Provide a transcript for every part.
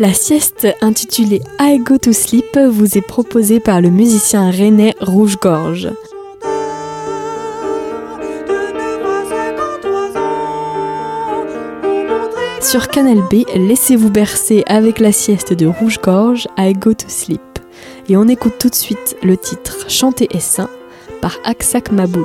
La sieste intitulée I Go to Sleep vous est proposée par le musicien rennais Rouge-Gorge. Sur Canal B, laissez-vous bercer avec la sieste de Rouge-Gorge I Go to Sleep. Et on écoute tout de suite le titre Chanter et saint par Aksak Maboul.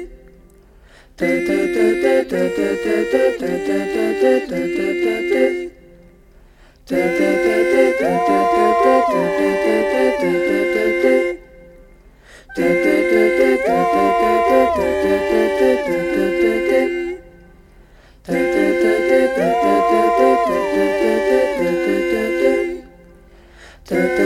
Da da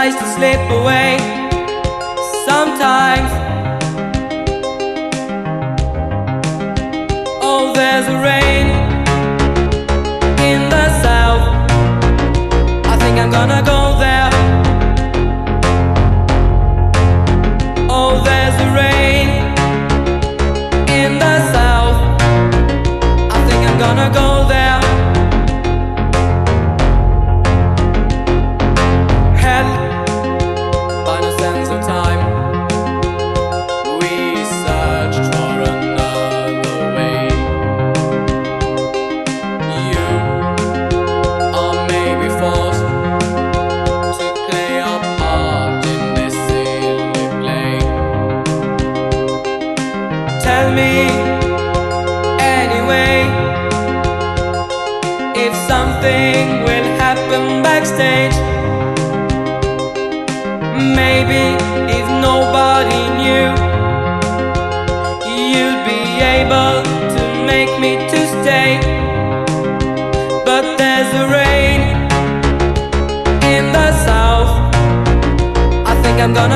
tries to slip away.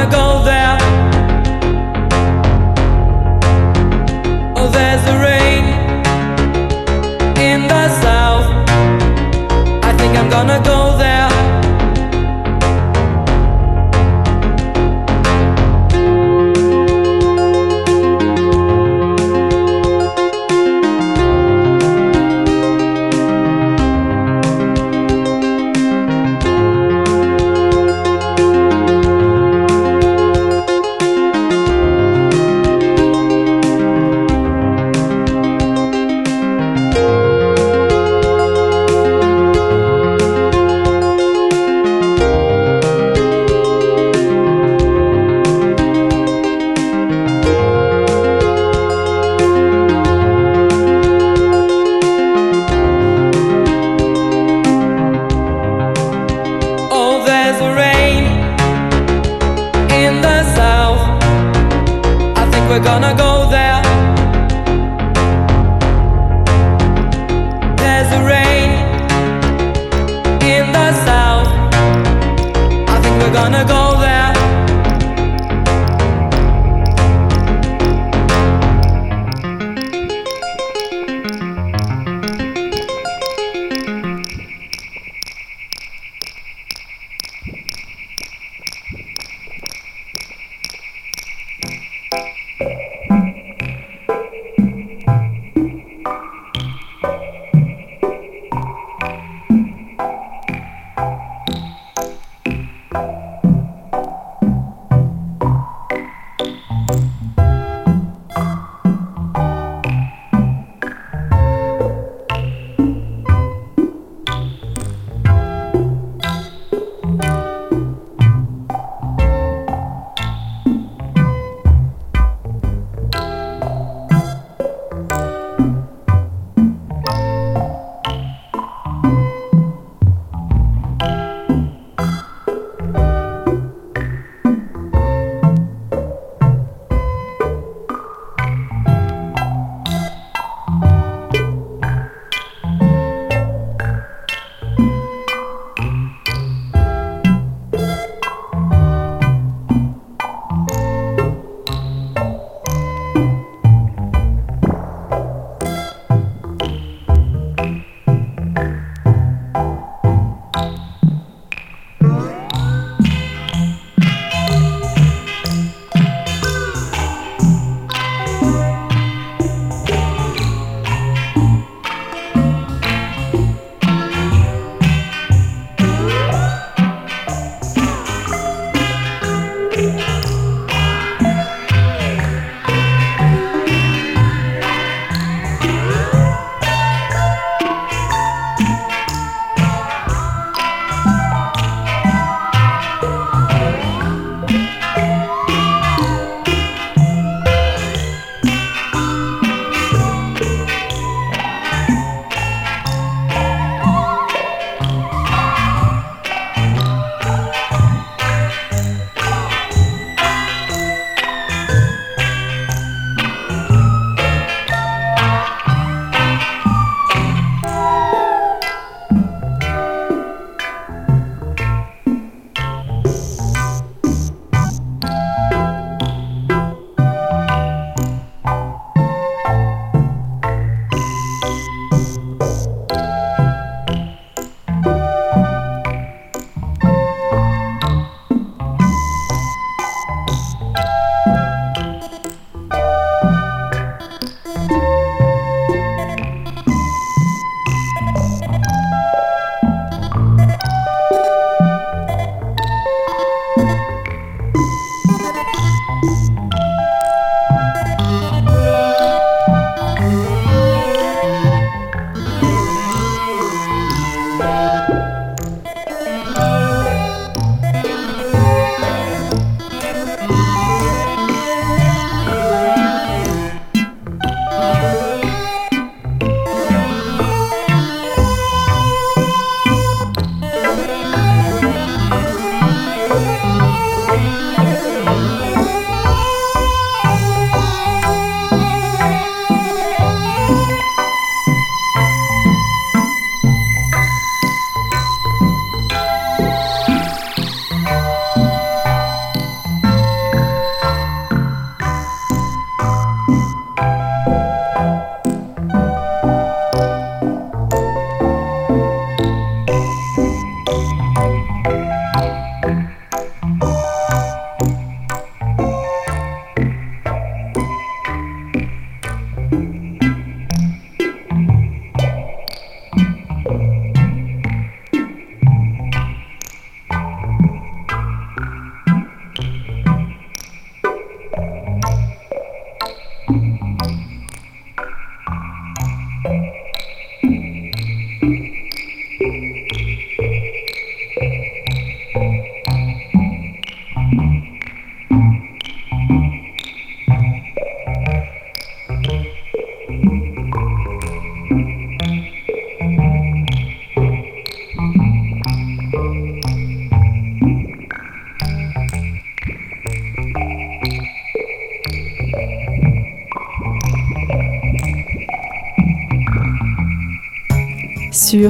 wanna go there. Oh, there's a rain in the south. I think I'm gonna go there.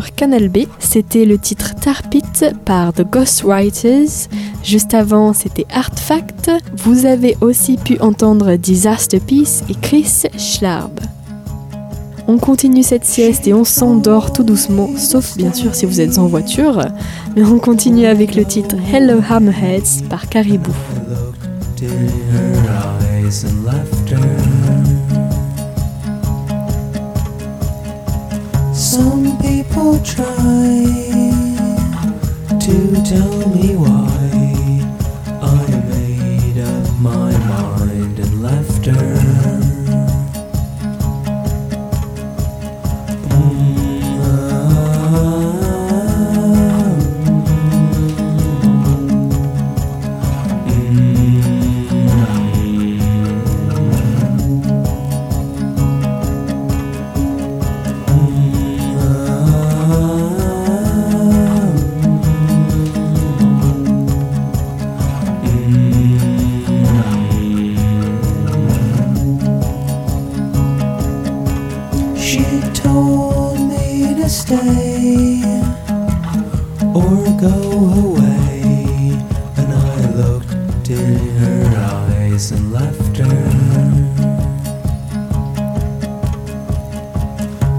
Canal B. C'était le titre Tarpit par The Ghostwriters. Juste avant, c'était Artfact. Vous avez aussi pu entendre Disaster Peace et Chris Schlarb. On continue cette sieste et on s'endort tout doucement, sauf bien sûr si vous êtes en voiture. Mais on continue avec le titre Hello Hammerheads par Caribou. Try to tell me why and laughter.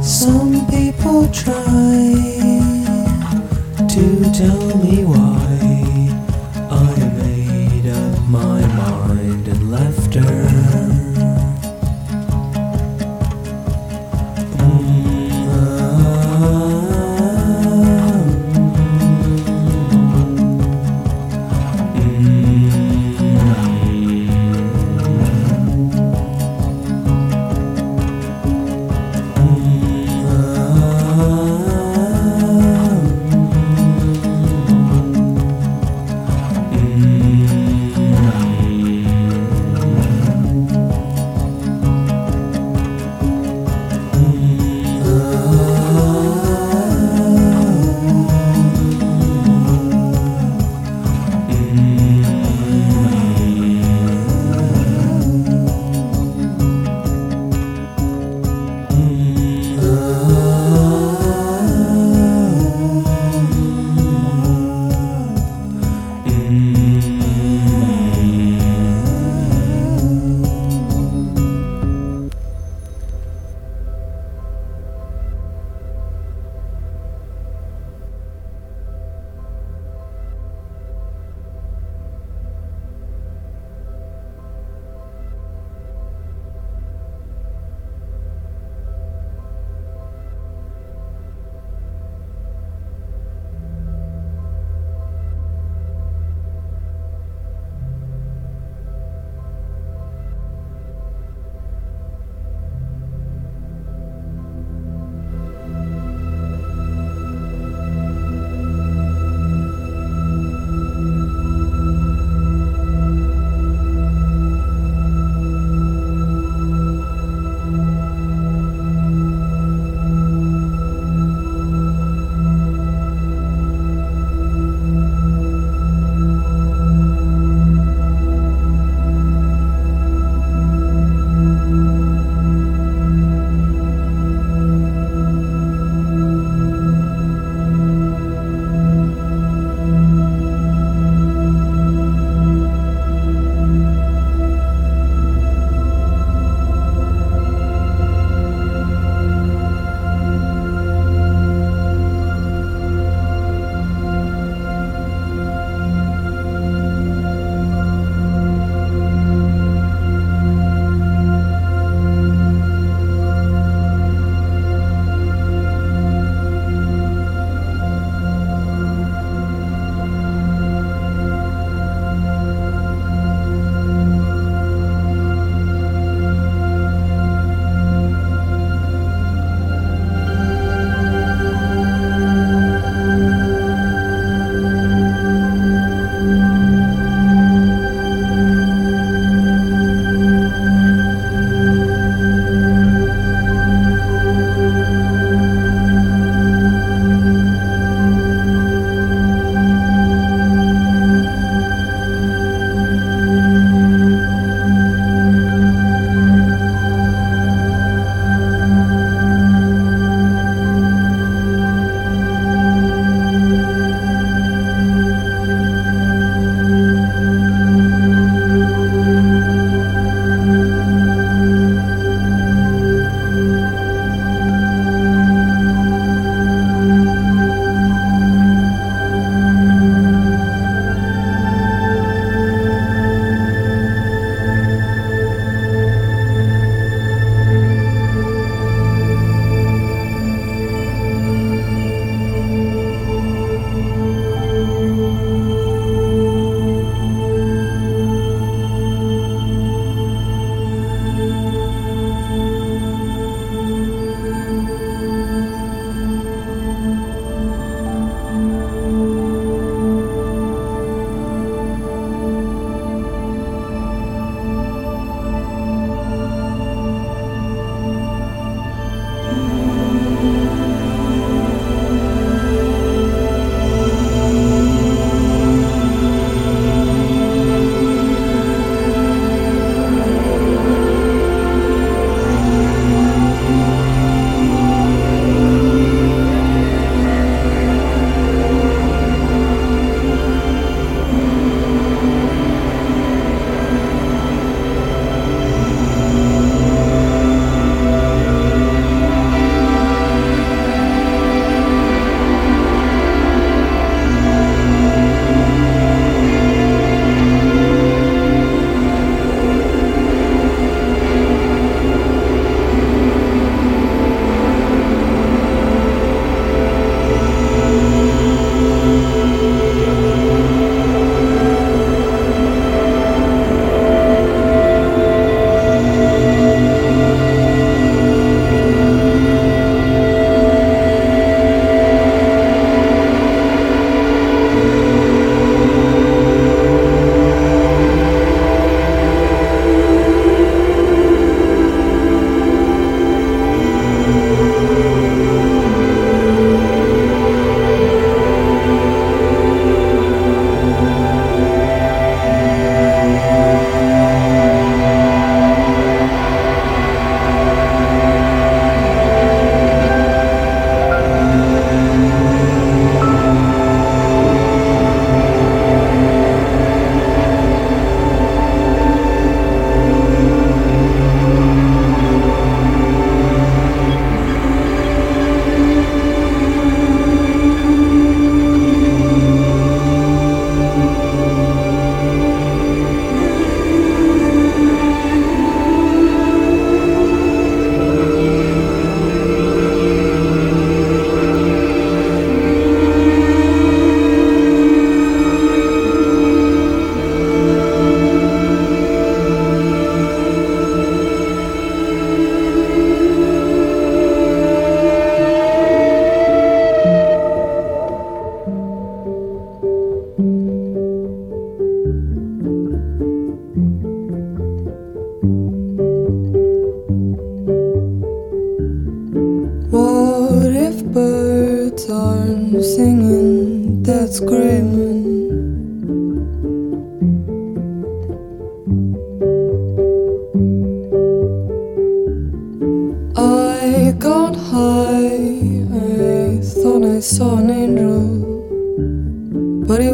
Some people try to tell me why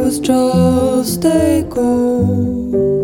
was just a goal.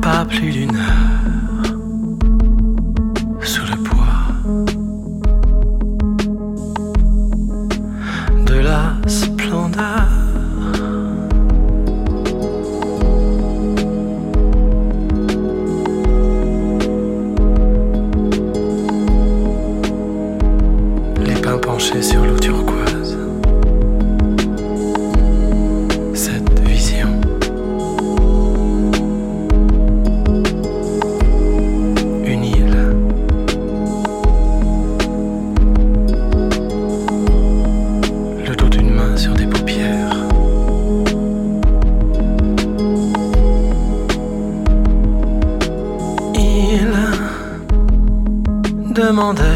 pas, plus d'une heure. demande.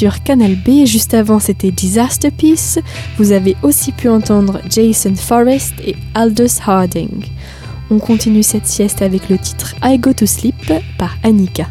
sur Canal B. Juste avant, c'était Disaster Piece. Vous avez aussi pu entendre Jason Forrest et Aldous Harding. On continue cette sieste avec le titre I Go to Sleep par Annika.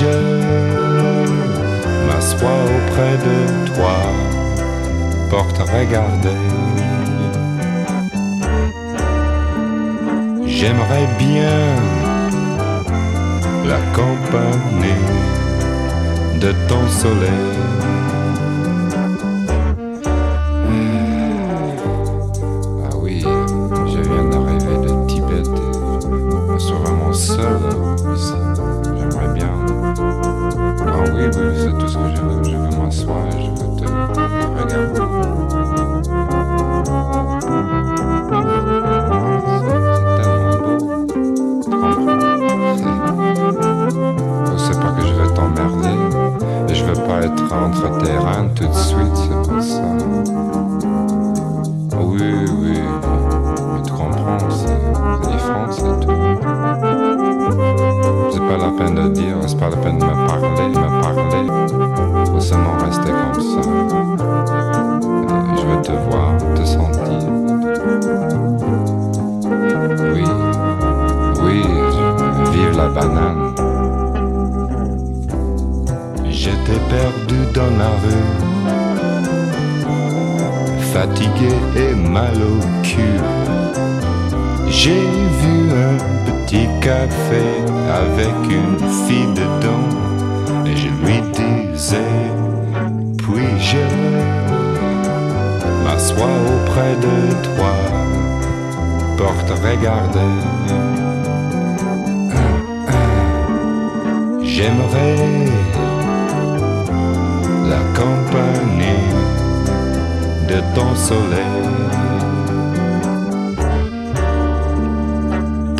Je m'assois auprès de toi pour te regarder. J'aimerais bien la compagnie de ton soleil. Ah oui, je viens d'arriver de Tibet. Suis vraiment seul Ah oui, oui, c'est tout ce que je veux. Je veux m'asseoir et je veux te regarder. Comprends? C'est pas que je vais t'emmerder. Et je veux pas être entre tes reins tout de suite, c'est pour ça. Oui, oui. Mais tu comprends, c'est différent, c'est tout. C'est pas la peine de dire, c'est pas la peine de me parler, parler. Faut seulement rester comme ça. Je veux te voir, te sentir. Oui, oui, vive la banane. J'étais perdu dans la rue, fatigué et mal au cul. J'ai vu un petit café avec une fille dedans je lui disais, puis-je m'assois auprès de toi pour te regarder. J'aimerais la compagnie de ton soleil.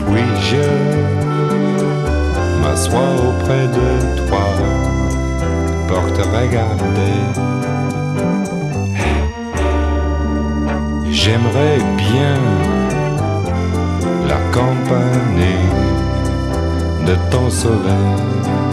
Puis-je m'assois auprès de toi pour te regarder. J'aimerais bien la compagnie de ton soleil.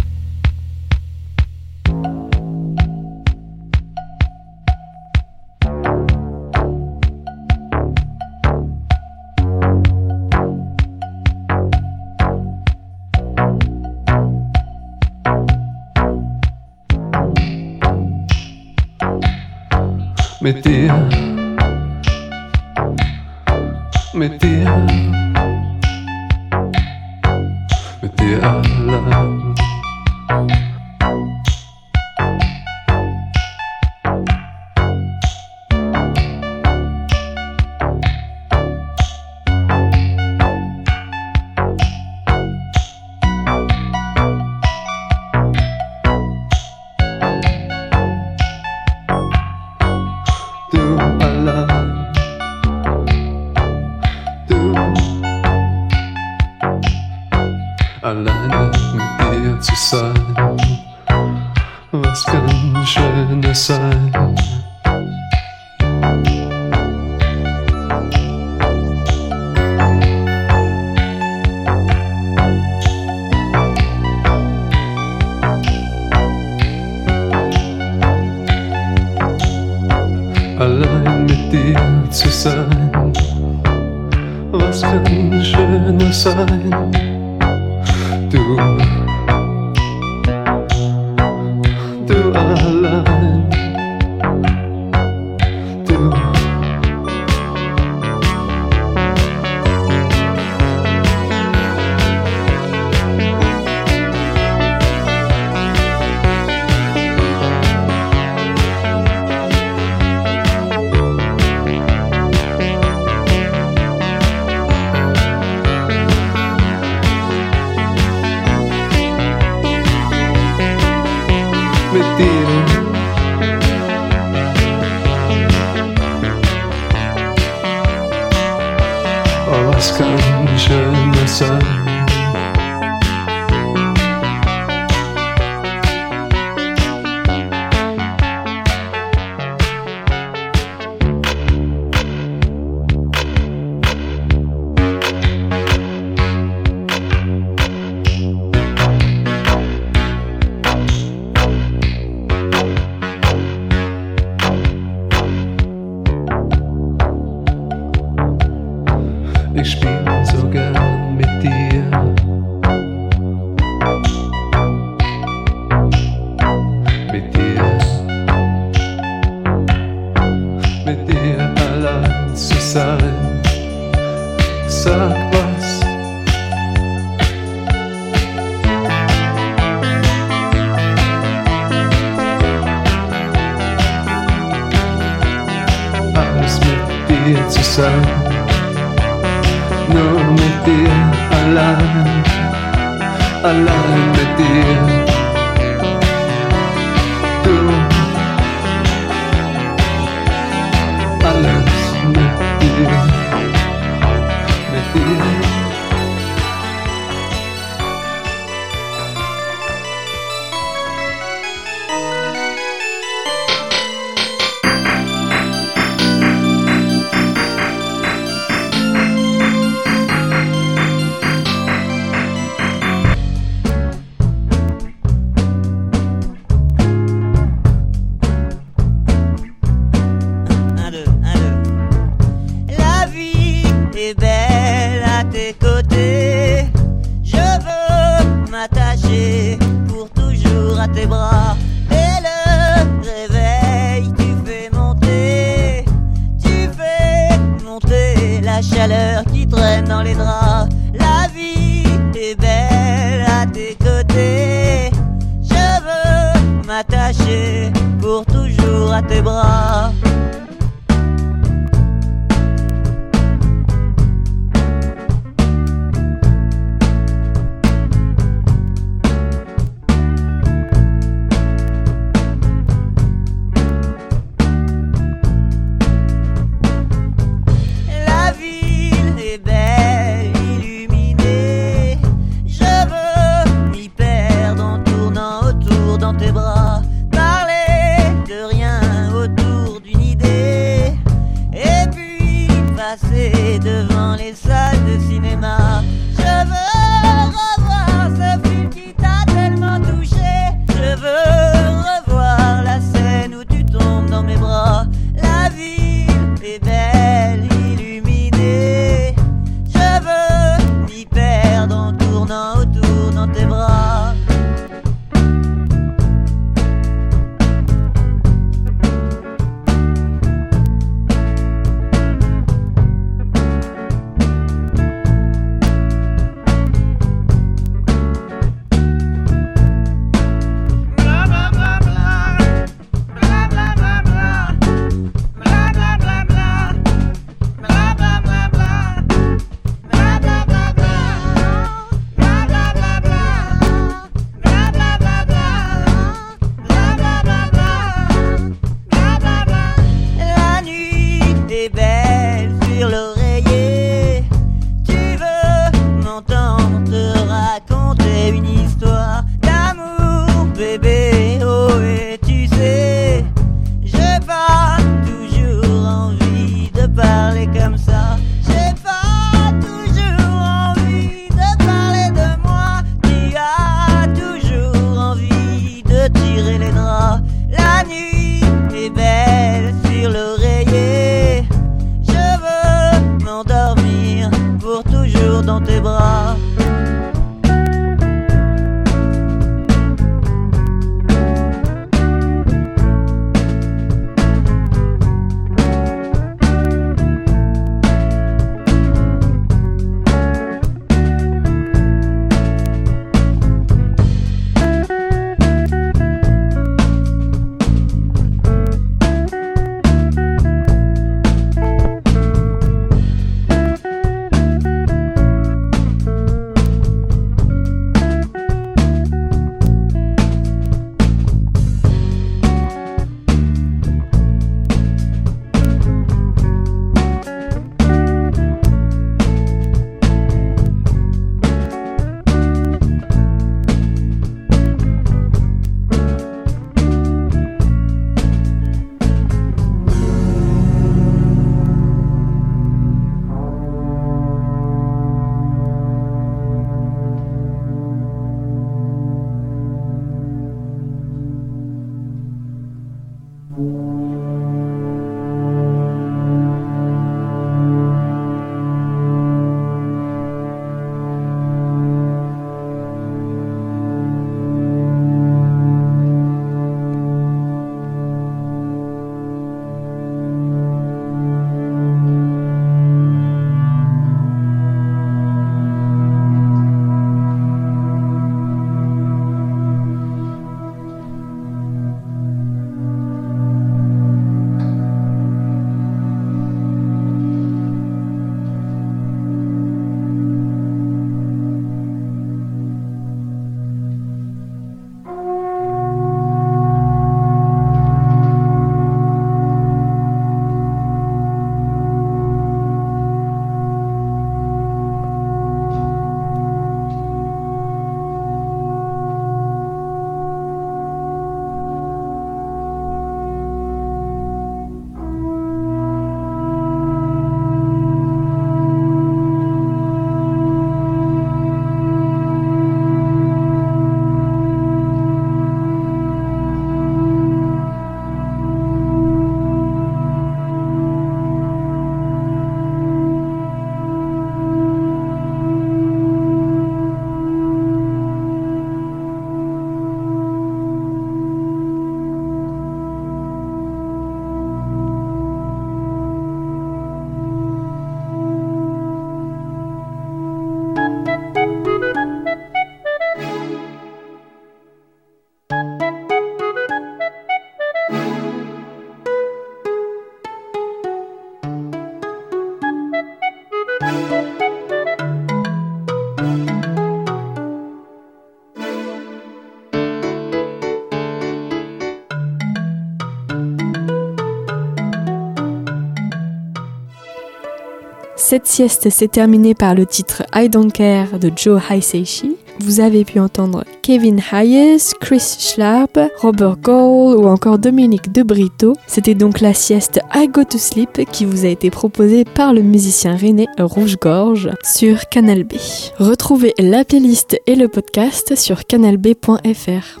Cette sieste s'est terminée par le titre I Don't Care de Joe Hisaishi. Vous avez pu entendre Kevin Hayes, Chris Schlarb, Robert Gold ou encore Dominique De Brito. C'était donc la sieste I Go to Sleep qui vous a été proposée par le musicien René Rouge-Gorge sur Canal B. Retrouvez la playlist et le podcast sur canalb.fr.